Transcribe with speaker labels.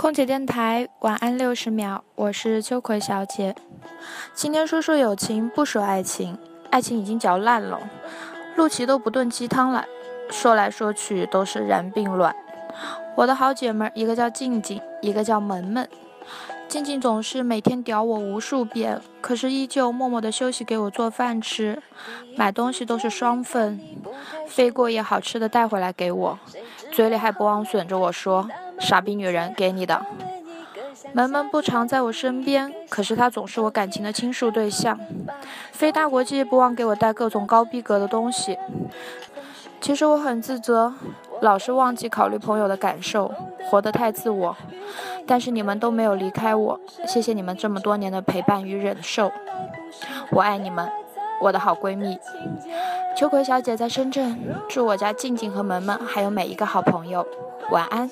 Speaker 1: 空姐电台晚安六十秒，我是秋葵小姐。今天说说友情，不说爱情，爱情已经嚼烂了，陆琪都不炖鸡汤了，说来说去都是然并卵。我的好姐妹儿，一个叫静静，一个叫萌萌。静静总是每天屌我无数遍，可是依旧默默的休息给我做饭吃，买东西都是双份，飞过夜好吃的带回来给我，嘴里还不忘损着我说。傻逼女人给你的，萌萌不常在我身边，可是她总是我感情的倾诉对象。飞大国际不忘给我带各种高逼格的东西。其实我很自责，老是忘记考虑朋友的感受，活得太自我。但是你们都没有离开我，谢谢你们这么多年的陪伴与忍受，我爱你们，我的好闺蜜。秋葵小姐在深圳，祝我家静静和萌萌还有每一个好朋友晚安。